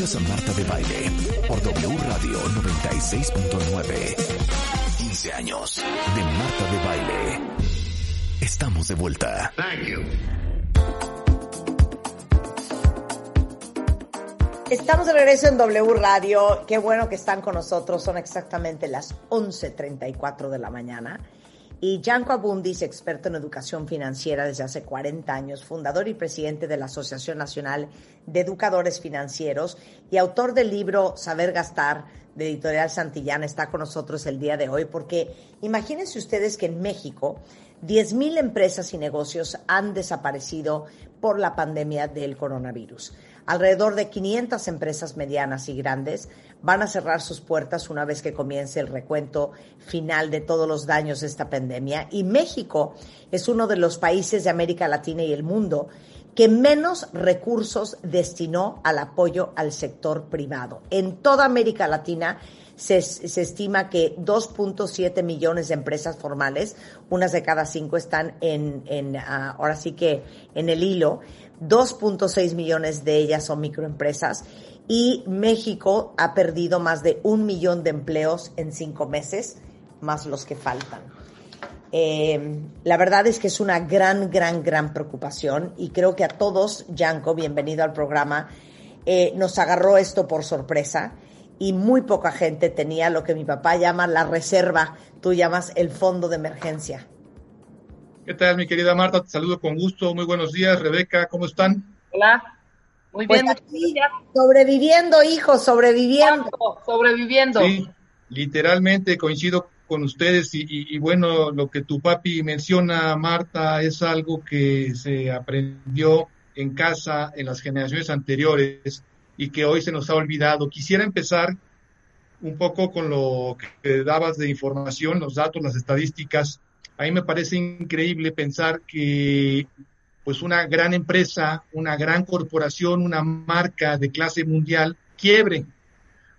Escuchas a Marta de Baile por W Radio 96.9. 15 años de Marta de Baile. Estamos de vuelta. Thank you. Estamos de regreso en W Radio. Qué bueno que están con nosotros. Son exactamente las 11.34 de la mañana. Y Janko Abundis, experto en educación financiera desde hace 40 años, fundador y presidente de la Asociación Nacional de Educadores Financieros y autor del libro Saber Gastar de Editorial Santillana, está con nosotros el día de hoy porque imagínense ustedes que en México 10.000 empresas y negocios han desaparecido por la pandemia del coronavirus. Alrededor de 500 empresas medianas y grandes van a cerrar sus puertas una vez que comience el recuento final de todos los daños de esta pandemia. Y México es uno de los países de América Latina y el mundo que menos recursos destinó al apoyo al sector privado. En toda América Latina se, estima que 2.7 millones de empresas formales, unas de cada cinco están en, en ah, ahora sí que en el hilo, 2.6 millones de ellas son microempresas y México ha perdido más de un millón de empleos en cinco meses, más los que faltan. Eh, la verdad es que es una gran, gran, gran preocupación y creo que a todos, Yanko, bienvenido al programa, eh, nos agarró esto por sorpresa y muy poca gente tenía lo que mi papá llama la reserva, tú llamas el fondo de emergencia. ¿Qué tal, mi querida Marta? Te saludo con gusto. Muy buenos días, Rebeca. ¿Cómo están? Hola. Muy pues bien. sobreviviendo, hijo, sobreviviendo. Sobreviviendo. Sí, literalmente coincido con ustedes y, bueno, lo que tu papi menciona, Marta, es algo que se aprendió en casa en las generaciones anteriores y que hoy se nos ha olvidado. Quisiera empezar un poco con lo que dabas de información, los datos, las estadísticas a mí me parece increíble pensar que pues una gran empresa, una gran corporación, una marca de clase mundial quiebre.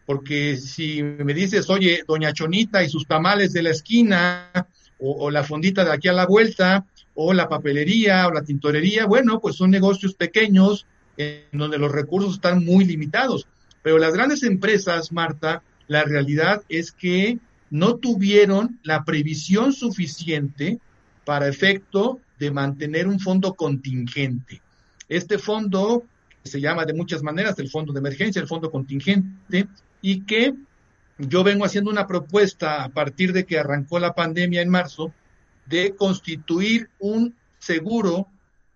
Porque si me dices, oye, doña Chonita y sus tamales de la esquina, o, la fondita de aquí a la vuelta, o la papelería, o la tintorería, bueno, pues son negocios pequeños en donde los recursos están muy limitados. Pero las grandes empresas, Marta, la realidad es que no tuvieron la previsión suficiente para efecto de mantener un fondo contingente. Este fondo se llama de muchas maneras el fondo de emergencia, el fondo contingente, y que yo vengo haciendo una propuesta a partir de que arrancó la pandemia en marzo de constituir un seguro,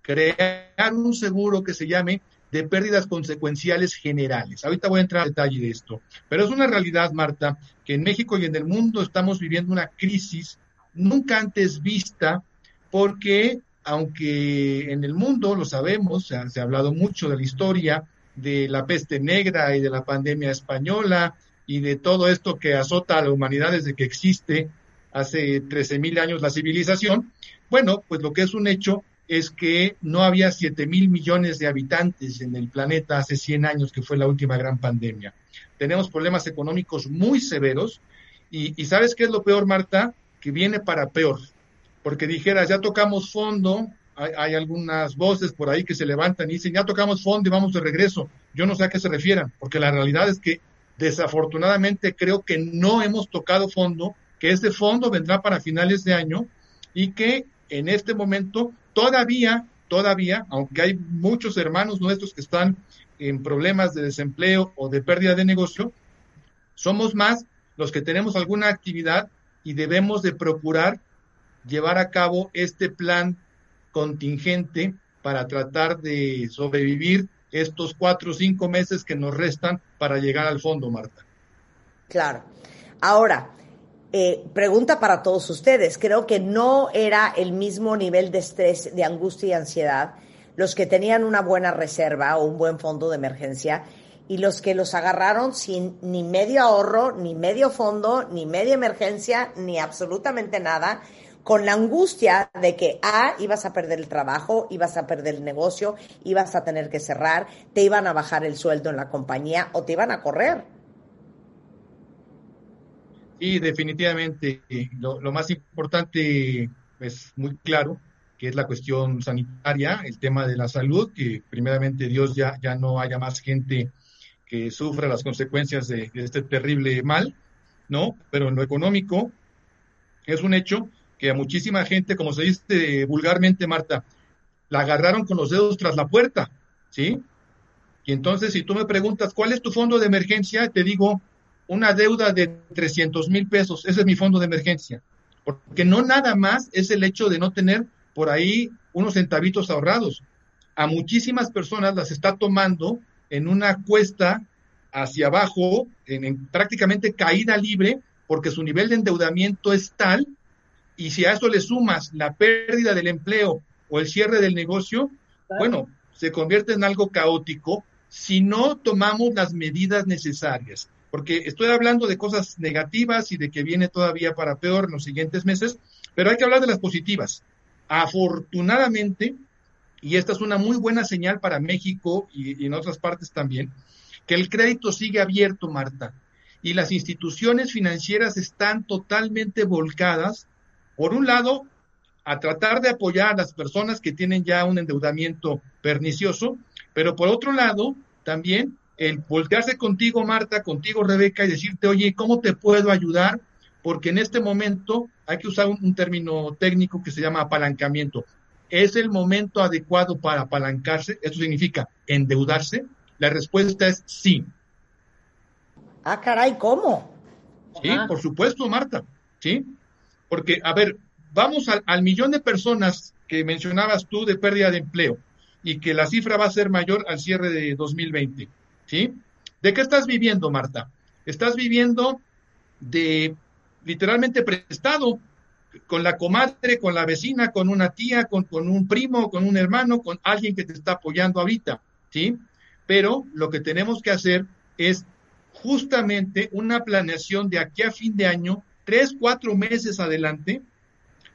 crear un seguro que se llame de pérdidas consecuenciales generales. Ahorita voy a entrar al detalle de esto, pero es una realidad, Marta, que en México y en el mundo estamos viviendo una crisis nunca antes vista porque aunque en el mundo, lo sabemos, se ha, hablado mucho de la historia de la peste negra y de la pandemia española y de todo esto que azota a la humanidad desde que existe hace 13.000 años la civilización, bueno, pues lo que es un hecho es que no había 7 mil millones de habitantes en el planeta hace 100 años, que fue la última gran pandemia. Tenemos problemas económicos muy severos y, ¿sabes qué es lo peor, Marta? Que viene para peor. Porque dijeras, ya tocamos fondo, hay, hay, algunas voces por ahí que se levantan y dicen, ya tocamos fondo y vamos de regreso. Yo no sé a qué se refieran, porque la realidad es que desafortunadamente creo que no hemos tocado fondo, que ese fondo vendrá para finales de año y que en este momento todavía, todavía, aunque hay muchos hermanos nuestros que están en problemas de desempleo o de pérdida de negocio, somos más los que tenemos alguna actividad y debemos de procurar llevar a cabo este plan contingente para tratar de sobrevivir estos cuatro o cinco meses que nos restan para llegar al fondo, Marta. Claro. Ahora, eh, pregunta para todos ustedes. Creo que no era el mismo nivel de estrés, de angustia y ansiedad los que tenían una buena reserva o un buen fondo de emergencia y los que los agarraron sin ni medio ahorro, ni medio fondo, ni media emergencia, ni absolutamente nada, con la angustia de que A, ibas a perder el trabajo, ibas a perder el negocio, ibas a tener que cerrar, te iban a bajar el sueldo en la compañía o te iban a correr. Y definitivamente lo, más importante es muy claro, que es la cuestión sanitaria, el tema de la salud, que primeramente Dios ya, ya no haya más gente que sufra las consecuencias de, este terrible mal, ¿no? Pero en lo económico es un hecho que a muchísima gente, como se dice vulgarmente, Marta, la agarraron con los dedos tras la puerta, ¿sí? Y entonces, si tú me preguntas, ¿cuál es tu fondo de emergencia? Te digo, una deuda de 300 mil pesos, ese es mi fondo de emergencia. Porque no nada más es el hecho de no tener por ahí unos centavitos ahorrados. A muchísimas personas las está tomando en una cuesta hacia abajo, en, prácticamente caída libre, porque su nivel de endeudamiento es tal, y si a eso le sumas la pérdida del empleo o el cierre del negocio, bueno, se convierte en algo caótico si no tomamos las medidas necesarias. Porque estoy hablando de cosas negativas y de que viene todavía para peor en los siguientes meses, pero hay que hablar de las positivas. Afortunadamente, y esta es una muy buena señal para México y, en otras partes también, que el crédito sigue abierto, Marta, y las instituciones financieras están totalmente volcadas, por un lado, a tratar de apoyar a las personas que tienen ya un endeudamiento pernicioso, pero por otro lado, también el voltearse contigo, Marta, contigo, Rebeca, y decirte, oye, ¿cómo te puedo ayudar? Porque en este momento hay que usar un término técnico que se llama apalancamiento. ¿Es el momento adecuado para apalancarse? ¿Esto significa endeudarse? La respuesta es sí. Ah, caray, ¿cómo? Sí, por supuesto, Marta. Sí, porque, a ver, vamos al, al, millón de personas que mencionabas tú de pérdida de empleo y que la cifra va a ser mayor al cierre de 2020. ¿Sí? ¿De qué estás viviendo, Marta? Estás viviendo de literalmente prestado con la comadre, con la vecina, con una tía, con, un primo, con un hermano, con alguien que te está apoyando ahorita, ¿sí? Pero lo que tenemos que hacer es justamente una planeación de aquí a fin de año, tres, cuatro meses adelante,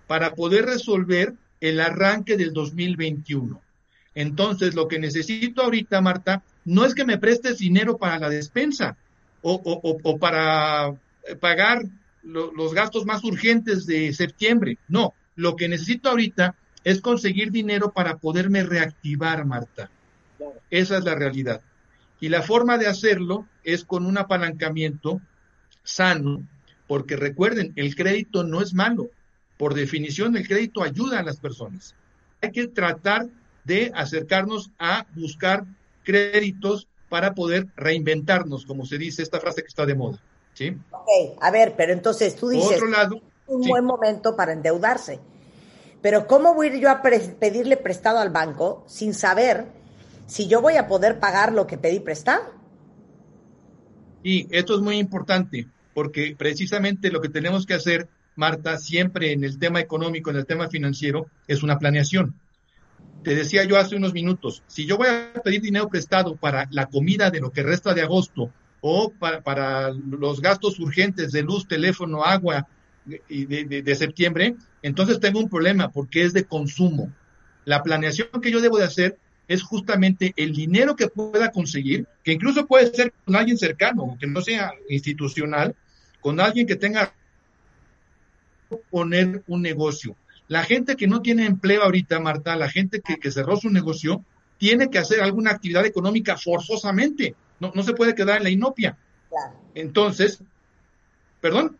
para poder resolver el arranque del 2021. Entonces, lo que necesito ahorita, Marta, no es que me prestes dinero para la despensa o, para pagar los gastos más urgentes de septiembre. No, lo que necesito ahorita es conseguir dinero para poderme reactivar, Marta. Esa es la realidad. Y la forma de hacerlo es con un apalancamiento sano, porque recuerden, el crédito no es malo. Por definición, el crédito ayuda a las personas. Hay que tratar de acercarnos a buscar créditos para poder reinventarnos, como se dice esta frase que está de moda. ¿sí? Ok, a ver, pero entonces tú dices, otro lado, un buen momento para endeudarse. Pero ¿cómo voy a ir yo a pedirle prestado al banco sin saber si yo voy a poder pagar lo que pedí prestado? Y esto es muy importante, porque precisamente lo que tenemos que hacer, Marta, siempre en el tema económico, en el tema financiero, es una planeación. Te decía yo hace unos minutos, si yo voy a pedir dinero prestado para la comida de lo que resta de agosto o para, los gastos urgentes de luz, teléfono, agua y de, septiembre, entonces tengo un problema porque es de consumo. La planeación que yo debo de hacer es justamente el dinero que pueda conseguir, que incluso puede ser con alguien cercano, que no sea institucional, con alguien que tenga poner un negocio. La gente que no tiene empleo ahorita, Marta, la gente que, que cerró su negocio, tiene que hacer alguna actividad económica forzosamente no, no se puede quedar en la inopia. Entonces, ¿perdón?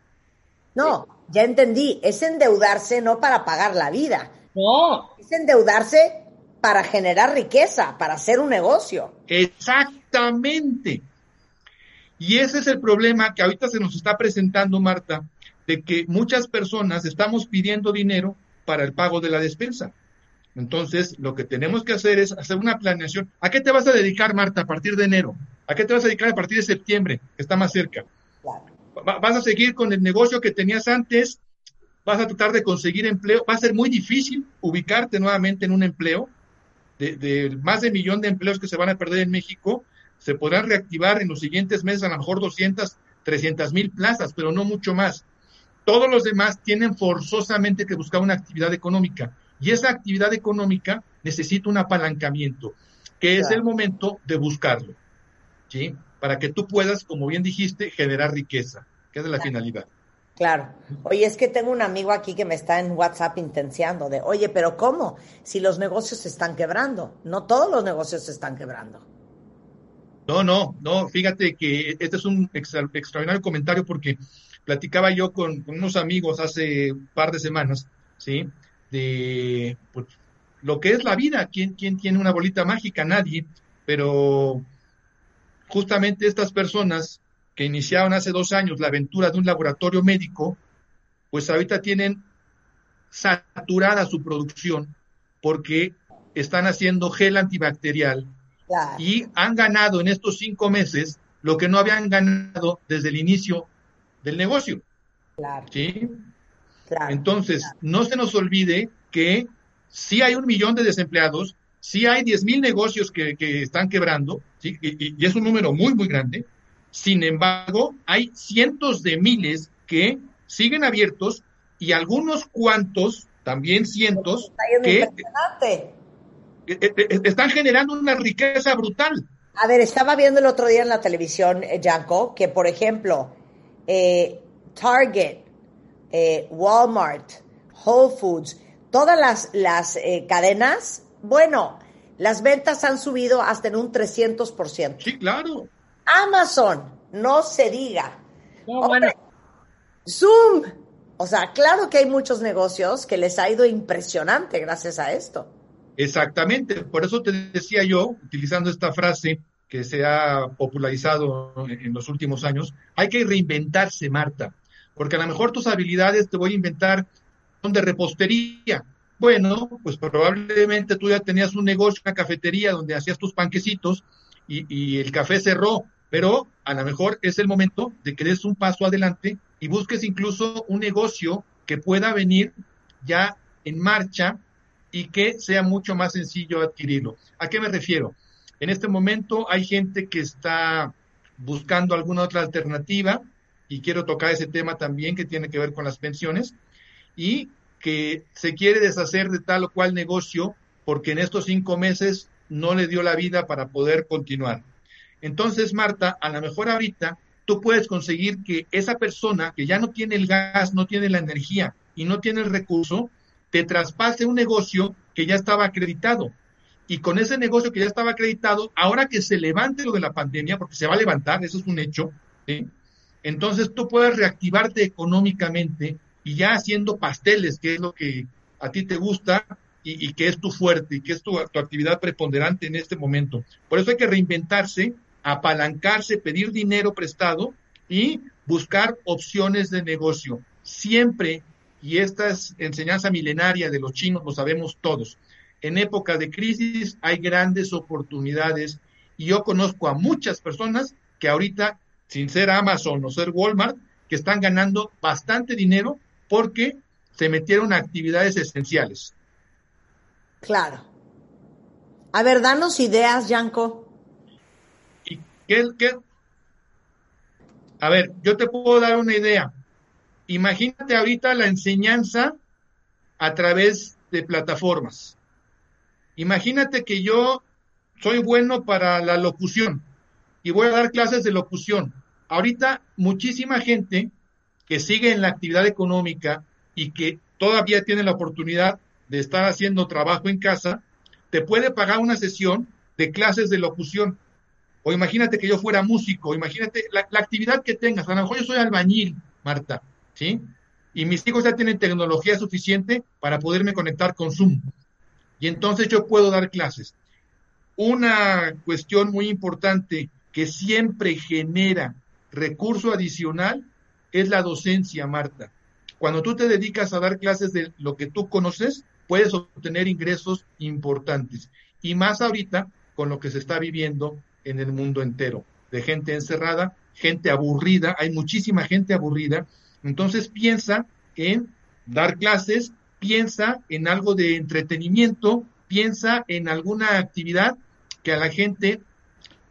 No, ya entendí, es endeudarse no para pagar la vida. No. Es endeudarse para generar riqueza, para hacer un negocio. Exactamente. Y ese es el problema que ahorita se nos está presentando, Marta, de que muchas personas estamos pidiendo dinero para el pago de la despensa. Entonces, lo que tenemos que hacer es hacer una planeación. ¿A qué te vas a dedicar, Marta, a partir de enero? ¿A qué te vas a dedicar a partir de septiembre, que está más cerca? ¿Vas a seguir con el negocio que tenías antes? ¿Vas a tratar de conseguir empleo? Va a ser muy difícil ubicarte nuevamente en un empleo. De, más de un millón de empleos que se van a perder en México, se podrán reactivar en los siguientes meses a lo mejor 200, 300 mil plazas, pero no mucho más. Todos los demás tienen forzosamente que buscar una actividad económica y esa actividad económica necesita un apalancamiento, que es el momento de buscarlo. ¿sí? Para que tú puedas, como bien dijiste, generar riqueza, que es la finalidad. Claro. Oye, es que tengo un amigo aquí que me está en WhatsApp intenciando de, oye, pero ¿cómo? Si los negocios se están quebrando. No todos los negocios se están quebrando. No, no, no, fíjate que este es un extraordinario comentario porque platicaba yo con, unos amigos hace un par de semanas, ¿sí? De pues, lo que es la vida, ¿Quién, ¿quién tiene una bolita mágica? Nadie, pero justamente estas personas que iniciaron hace dos años la aventura de un laboratorio médico, pues ahorita tienen saturada su producción porque están haciendo gel antibacterial y han ganado en estos cinco meses lo que no habían ganado desde el inicio del negocio. Claro. ¿Sí? Entonces, no se nos olvide que sí hay un millón de desempleados, sí hay diez mil negocios que, están quebrando, ¿sí? y, es un número muy, muy grande. Sin embargo, hay cientos de miles que siguen abiertos y algunos cuantos, también cientos, que eh, eh, eh, están generando una riqueza brutal. A ver, estaba viendo el otro día en la televisión, Janko, que por ejemplo, Target, Walmart, Whole Foods, todas las, las cadenas, bueno, las ventas han subido hasta en un 300%. Sí, claro. Amazon, no se diga. Zoom. O sea, claro que hay muchos negocios que les ha ido impresionante gracias a esto. Exactamente, por eso te decía yo, utilizando esta frase que se ha popularizado en los últimos años, hay que reinventarse, Marta, porque a lo mejor tus habilidades te voy a inventar son de repostería. Bueno, pues probablemente tú ya tenías un negocio, una cafetería donde hacías tus panquecitos y, y el café cerró, pero a lo mejor es el momento de que des un paso adelante y busques incluso un negocio que pueda venir ya en marcha y que sea mucho más sencillo adquirirlo. ¿A qué me refiero? En este momento hay gente que está buscando alguna otra alternativa y quiero tocar ese tema también que tiene que ver con las pensiones y que se quiere deshacer de tal o cual negocio porque en estos cinco meses no le dio la vida para poder continuar. Entonces, Marta, a lo mejor ahorita tú puedes conseguir que esa persona que ya no tiene el gas, no tiene la energía y no tiene el recurso, te traspase un negocio que ya estaba acreditado. Y con ese negocio que ya estaba acreditado, ahora que se levante lo de la pandemia, porque se va a levantar, eso es un hecho, entonces tú puedes reactivarte económicamente y ya haciendo pasteles, que es lo que a ti te gusta y, que es tu fuerte y que es tu, tu actividad preponderante en este momento. Por eso hay que reinventarse, apalancarse, pedir dinero prestado y buscar opciones de negocio. Siempre y esta es enseñanza milenaria de los chinos, lo sabemos todos. En época de crisis hay grandes oportunidades y yo conozco a muchas personas que ahorita, sin ser Amazon o ser Walmart, que están ganando bastante dinero porque se metieron a actividades esenciales. Claro. A ver, danos ideas, Yanko. ¿Y qué, qué? A ver, yo te puedo dar una idea. Imagínate ahorita la enseñanza a través de plataformas. Imagínate que yo soy bueno para la locución y voy a dar clases de locución. Ahorita muchísima gente que sigue en la actividad económica y que todavía tiene la oportunidad de estar haciendo trabajo en casa, te puede pagar una sesión de clases de locución. O imagínate que yo fuera músico, imagínate la, actividad que tengas. A lo mejor yo soy albañil, Marta. ¿sí? Y mis hijos ya tienen tecnología suficiente para poderme conectar con Zoom. Y entonces yo puedo dar clases. Una cuestión muy importante que siempre genera recurso adicional es la docencia, Marta. Cuando tú te dedicas a dar clases de lo que tú conoces, puedes obtener ingresos importantes. Y más ahorita con lo que se está viviendo en el mundo entero, de gente encerrada, gente aburrida, hay muchísima gente aburrida entonces piensa en dar clases, piensa en algo de entretenimiento, piensa en alguna actividad que a la gente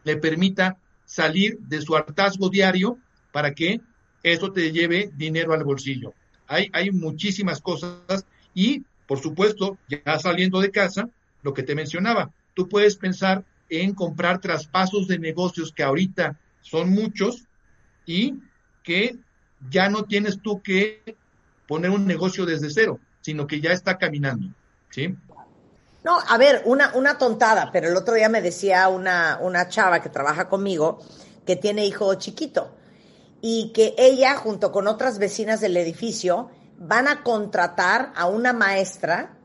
le permita salir de su hartazgo diario para que eso te lleve dinero al bolsillo. Hay, hay muchísimas cosas y, por supuesto, ya saliendo de casa, lo que te mencionaba, tú puedes pensar en comprar traspasos de negocios que ahorita son muchos y que ya no tienes tú que poner un negocio desde cero, sino que ya está caminando. ¿sí? No, a ver, una, una tontada, pero el otro día me decía una, una chava que trabaja conmigo que tiene hijo chiquito y que ella, junto con otras vecinas del edificio, van a contratar a una maestra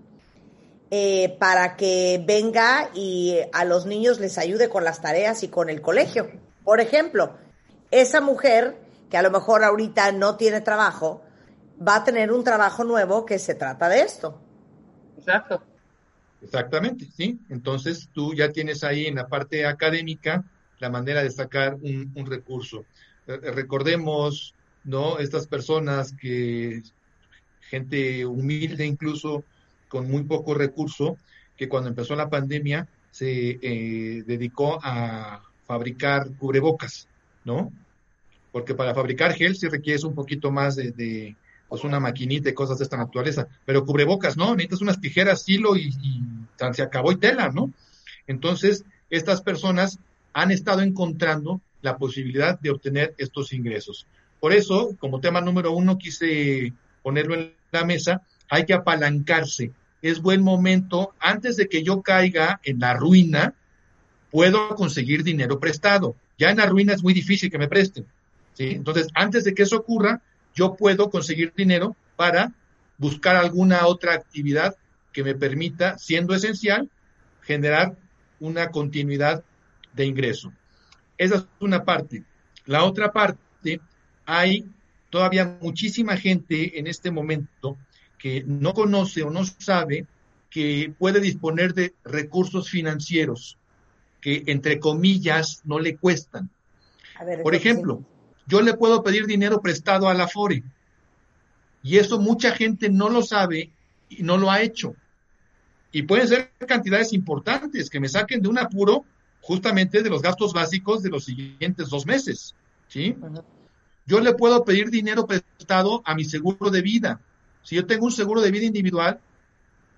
eh, para que venga y a los niños les ayude con las tareas y con el colegio. Por ejemplo, esa mujer que a lo mejor ahorita no tiene trabajo, va a tener un trabajo nuevo que se trata de esto. Exacto. Exactamente, sí. Entonces tú ya tienes ahí en la parte académica la manera de sacar un, recurso. Eh, recordemos, ¿no? Estas personas que, gente humilde incluso, con muy poco recurso, que cuando empezó la pandemia se eh, dedicó a fabricar cubrebocas, ¿no? Porque para fabricar gel sí requieres un poquito más de pues una maquinita y cosas de esta naturaleza. Pero cubrebocas, ¿no? Necesitas unas tijeras, hilo y, se acabó y tela, ¿no? Entonces, estas personas han estado encontrando la posibilidad de obtener estos ingresos. Por eso, como tema número uno, quise ponerlo en la mesa, hay que apalancarse. Es buen momento, antes de que yo caiga en la ruina, puedo conseguir dinero prestado. Ya en la ruina es muy difícil que me presten. ¿sí? Entonces, antes de que eso ocurra, yo puedo conseguir dinero para buscar alguna otra actividad que me permita, siendo esencial, generar una continuidad de ingreso. Esa es una parte. La otra parte, hay todavía muchísima gente en este momento que no conoce o no sabe que puede disponer de recursos financieros que, entre comillas, no le cuestan. Por ejemplo, yo le puedo pedir dinero prestado a la FORE. Y eso mucha gente no lo sabe y no lo ha hecho. Y pueden ser cantidades importantes que me saquen de un apuro justamente de los gastos básicos de los siguientes dos meses. ¿sí? Yo le puedo pedir dinero prestado a mi seguro de vida. Si yo tengo un seguro de vida individual,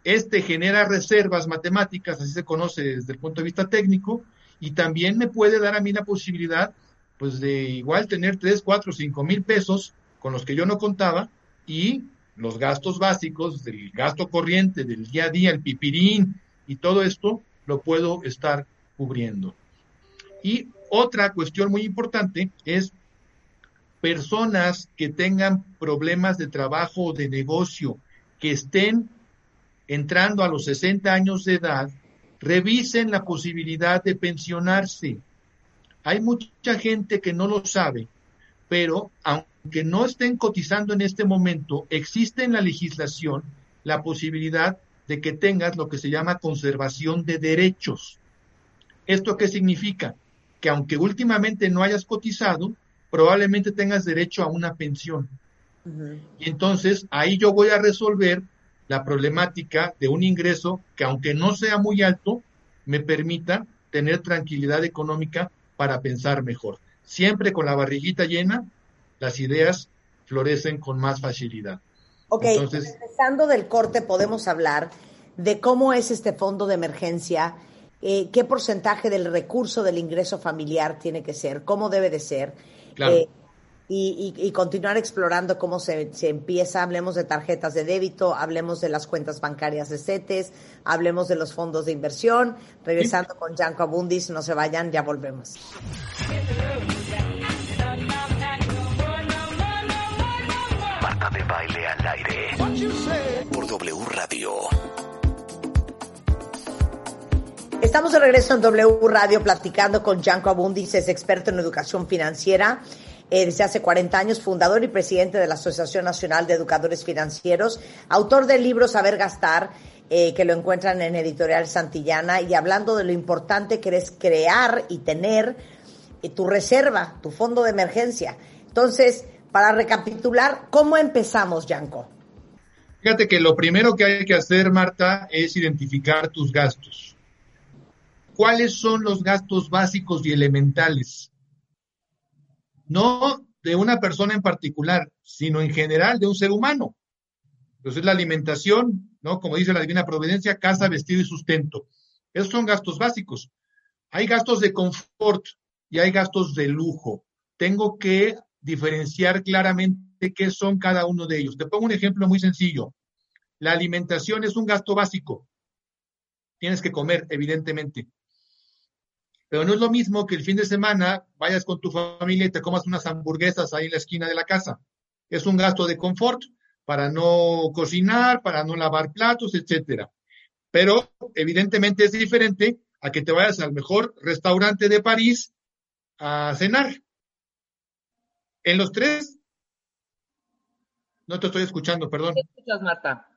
este genera reservas matemáticas, así se conoce desde el punto de vista técnico, y también me puede dar a mí la posibilidad pues de igual tener tres, cuatro, cinco mil pesos con los que yo no contaba y los gastos básicos del gasto corriente del día a día, el pipirín y todo esto lo puedo estar cubriendo. Y otra cuestión muy importante es personas que tengan problemas de trabajo o de negocio, que estén entrando a los 60 años de edad, revisen la posibilidad de pensionarse. Hay mucha gente que no lo sabe, pero aunque no estén cotizando en este momento, existe en la legislación la posibilidad de que tengas lo que se llama conservación de derechos. ¿Esto qué significa? Que aunque últimamente no hayas cotizado, probablemente tengas derecho a una pensión. Y entonces ahí yo voy a resolver la problemática de un ingreso que aunque no sea muy alto, me permita tener tranquilidad económica para pensar mejor. Siempre con la barriguita llena, las ideas florecen con más facilidad. Ok, Entonces, empezando del corte podemos hablar de cómo es este fondo de emergencia, eh, qué porcentaje del recurso del ingreso familiar tiene que ser, cómo debe de ser. Eh, y, continuar explorando cómo se, se, empieza. Hablemos de tarjetas de débito, hablemos de las cuentas bancarias de CETES, hablemos de los fondos de inversión. Regresando con Janko Abundis, no se vayan, ya volvemos. Marta de baile al aire. Por W Radio. Estamos de regreso en W Radio platicando con Janko Abundis, es experto en educación financiera eh, desde hace 40 años, fundador y presidente de la Asociación Nacional de Educadores Financieros, autor del libro Saber Gastar, eh, que lo encuentran en Editorial Santillana, y hablando de lo importante que es crear y tener eh, tu reserva, tu fondo de emergencia. Entonces, para recapitular, ¿cómo empezamos, Yanko? Fíjate que lo primero que hay que hacer, Marta, es identificar tus gastos. ¿Cuáles son los gastos básicos y elementales? No de una persona en particular, sino en general de un ser humano. Entonces la alimentación, ¿no? Como dice la Divina Providencia, casa, vestido y sustento. Esos son gastos básicos. Hay gastos de confort y hay gastos de lujo. Tengo que diferenciar claramente qué son cada uno de ellos. Te pongo un ejemplo muy sencillo. La alimentación es un gasto básico. tienes que comer, evidentemente. Pero no es lo mismo que el fin de semana vayas con tu familia y te comas unas hamburguesas ahí en la esquina de la casa. Es un gasto de confort para no cocinar, para no lavar platos, etcétera. Pero evidentemente es diferente a que te vayas al mejor restaurante de París a cenar. En los tres, no te estoy escuchando, perdón. ¿Qué escuchas, Marta?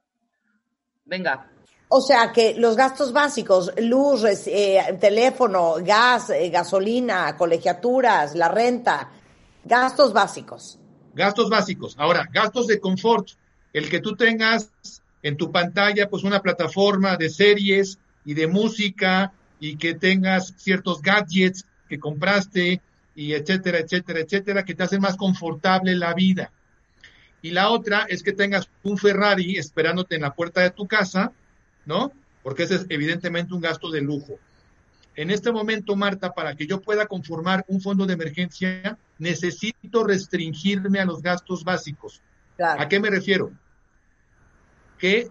Venga. O sea que los gastos básicos, luz, eh, teléfono, gas, eh, gasolina, colegiaturas, la renta, gastos básicos. Gastos básicos. Ahora, gastos de confort. El que tú tengas en tu pantalla pues una plataforma de series y de música y que tengas ciertos gadgets que compraste y etcétera, etcétera, etcétera, que te hacen más confortable la vida. Y la otra es que tengas un Ferrari esperándote en la puerta de tu casa ¿no? Porque ese es evidentemente un gasto de lujo. En este momento, Marta, para que yo pueda conformar un fondo de emergencia, necesito restringirme a los gastos básicos. ¿A qué me refiero? Que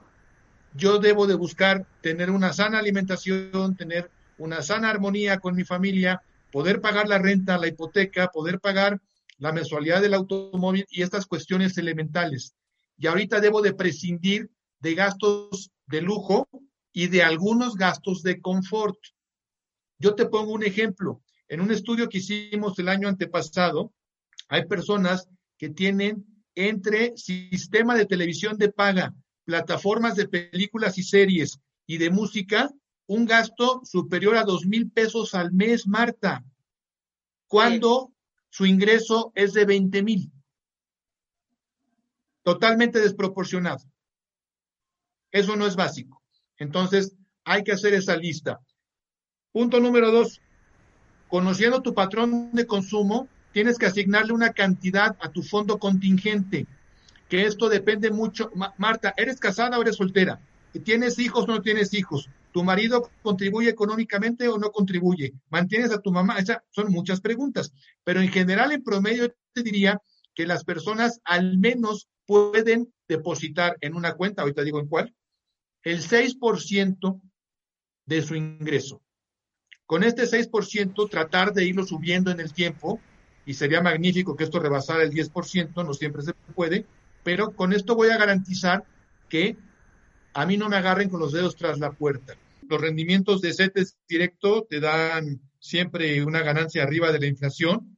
yo debo de buscar tener una sana alimentación, tener una sana armonía con mi familia, poder pagar la renta, la hipoteca, poder pagar la mensualidad del automóvil y estas cuestiones elementales. Y ahorita debo de prescindir de gastos de lujo y de algunos gastos de confort. Yo te pongo un ejemplo. En un estudio que hicimos el año antepasado, hay personas que tienen entre sistema de televisión de paga, plataformas de películas y series y de música, un gasto superior a dos mil pesos al mes, Marta, cuando su ingreso es de 20 mil. Totalmente desproporcionado. Eso no es básico. Entonces, hay que hacer esa lista. Punto número dos, conociendo tu patrón de consumo, tienes que asignarle una cantidad a tu fondo contingente, que esto depende mucho. Marta, ¿eres casada o eres soltera? ¿Tienes hijos o no tienes hijos? ¿Tu marido contribuye económicamente o no contribuye? ¿Mantienes a tu mamá? Esas son muchas preguntas. Pero en general, en promedio, te diría que las personas al menos pueden depositar en una cuenta, ahorita digo en cuál, el 6% de su ingreso. Con este 6%, tratar de irlo subiendo en el tiempo, y sería magnífico que esto rebasara el 10%, no siempre se puede, pero con esto voy a garantizar que a mí no me agarren con los dedos tras la puerta. Los rendimientos de CETES directo te dan siempre una ganancia arriba de la inflación,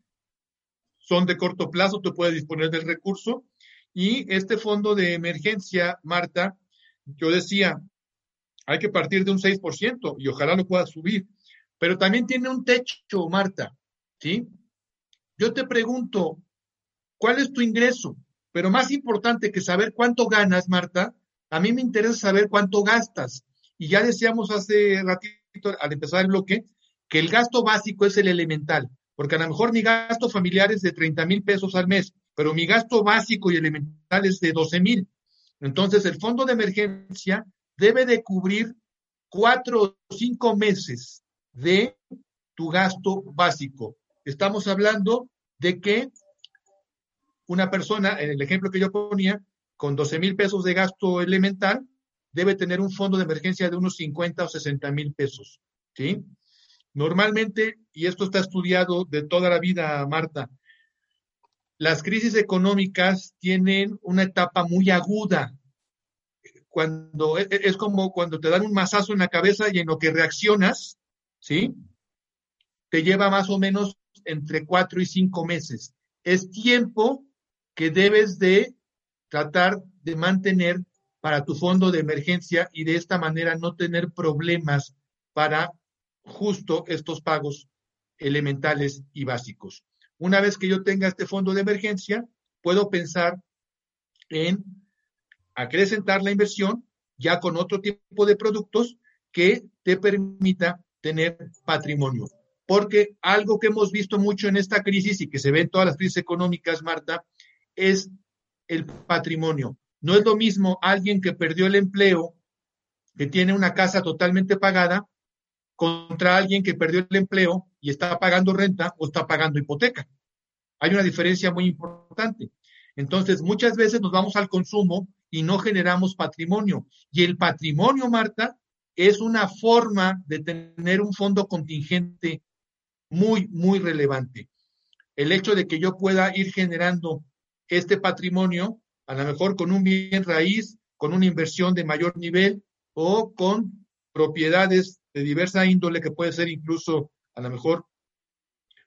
son de corto plazo, tú puedes disponer del recurso, y este fondo de emergencia, Marta, yo decía, hay que partir de un 6% y ojalá lo pueda subir, pero también tiene un techo, Marta, ¿sí? Yo te pregunto, ¿cuál es tu ingreso? Pero más importante que saber cuánto ganas, Marta, a mí me interesa saber cuánto gastas. Y ya decíamos hace ratito, al empezar el bloque, que el gasto básico es el elemental, porque a lo mejor mi gasto familiar es de 30 mil pesos al mes, pero mi gasto básico y elemental es de 12 mil. Entonces, el fondo de emergencia debe de cubrir cuatro o cinco meses de tu gasto básico. Estamos hablando de que una persona, en el ejemplo que yo ponía, con 12 mil pesos de gasto elemental, debe tener un fondo de emergencia de unos 50 o 60 mil pesos. ¿sí? Normalmente, y esto está estudiado de toda la vida, Marta, las crisis económicas tienen una etapa muy aguda. Cuando e, e, es como cuando te dan un mazazo en la cabeza y en lo que reaccionas, ¿sí? Te lleva más o menos entre cuatro y cinco meses. Es tiempo que debes de tratar de mantener para tu fondo de emergencia y de esta manera no tener problemas para justo estos pagos elementales y básicos. Una vez que yo tenga este fondo de emergencia, puedo pensar en acrecentar la inversión ya con otro tipo de productos que te permita tener patrimonio. Porque algo que hemos visto mucho en esta crisis y que se ve en todas las crisis económicas, Marta, es el patrimonio. No es lo mismo alguien que perdió el empleo, que tiene una casa totalmente pagada, contra alguien que perdió el empleo y está pagando renta o está pagando hipoteca. Hay una diferencia muy importante. Entonces, muchas veces nos vamos al consumo y no generamos patrimonio. Y el patrimonio, Marta, es una forma de tener un fondo contingente muy, muy relevante. El hecho de que yo pueda ir generando este patrimonio, a lo mejor con un bien raíz, con una inversión de mayor nivel o con propiedades de diversa índole que puede ser incluso a lo mejor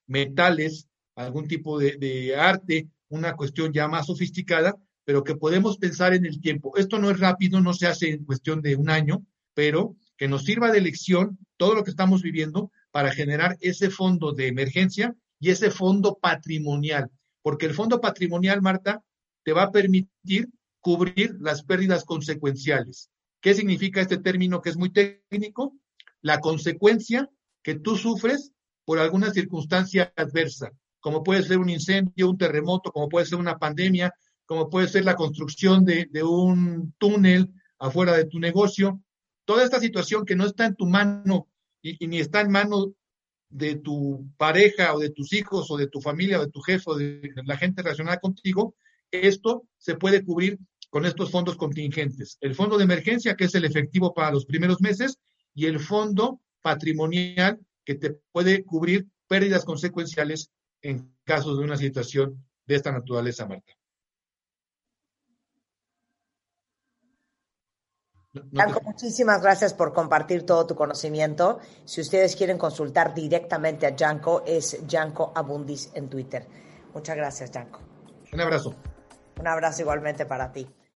metales, algún tipo de, arte, una cuestión ya más sofisticada, pero que podemos pensar en el tiempo. Esto no es rápido, no se hace en cuestión de un año, pero que nos sirva de lección todo lo que estamos viviendo para generar ese fondo de emergencia y ese fondo patrimonial. Porque el fondo patrimonial, Marta, te va a permitir cubrir las pérdidas consecuenciales. ¿Qué significa este término que es muy técnico? La consecuencia que tú sufres por alguna circunstancia adversa, como puede ser un incendio, un terremoto, como puede ser una pandemia, como puede ser la construcción de, un túnel afuera de tu negocio. Toda esta situación que no está en tu mano y, ni está en mano de tu pareja o de tus hijos o de tu familia o de tu jefe o de la gente relacionada contigo, esto se puede cubrir con estos fondos contingentes. El fondo de emergencia, que es el efectivo para los primeros meses, y el fondo patrimonial, que te puede cubrir pérdidas consecuenciales en caso de una situación de esta naturaleza, Marta. Franco, muchísimas gracias por compartir todo tu conocimiento. Si ustedes quieren consultar directamente a Janko, es Janko Abundis en Twitter. Muchas gracias, Janko. Un abrazo. Un abrazo igualmente para ti.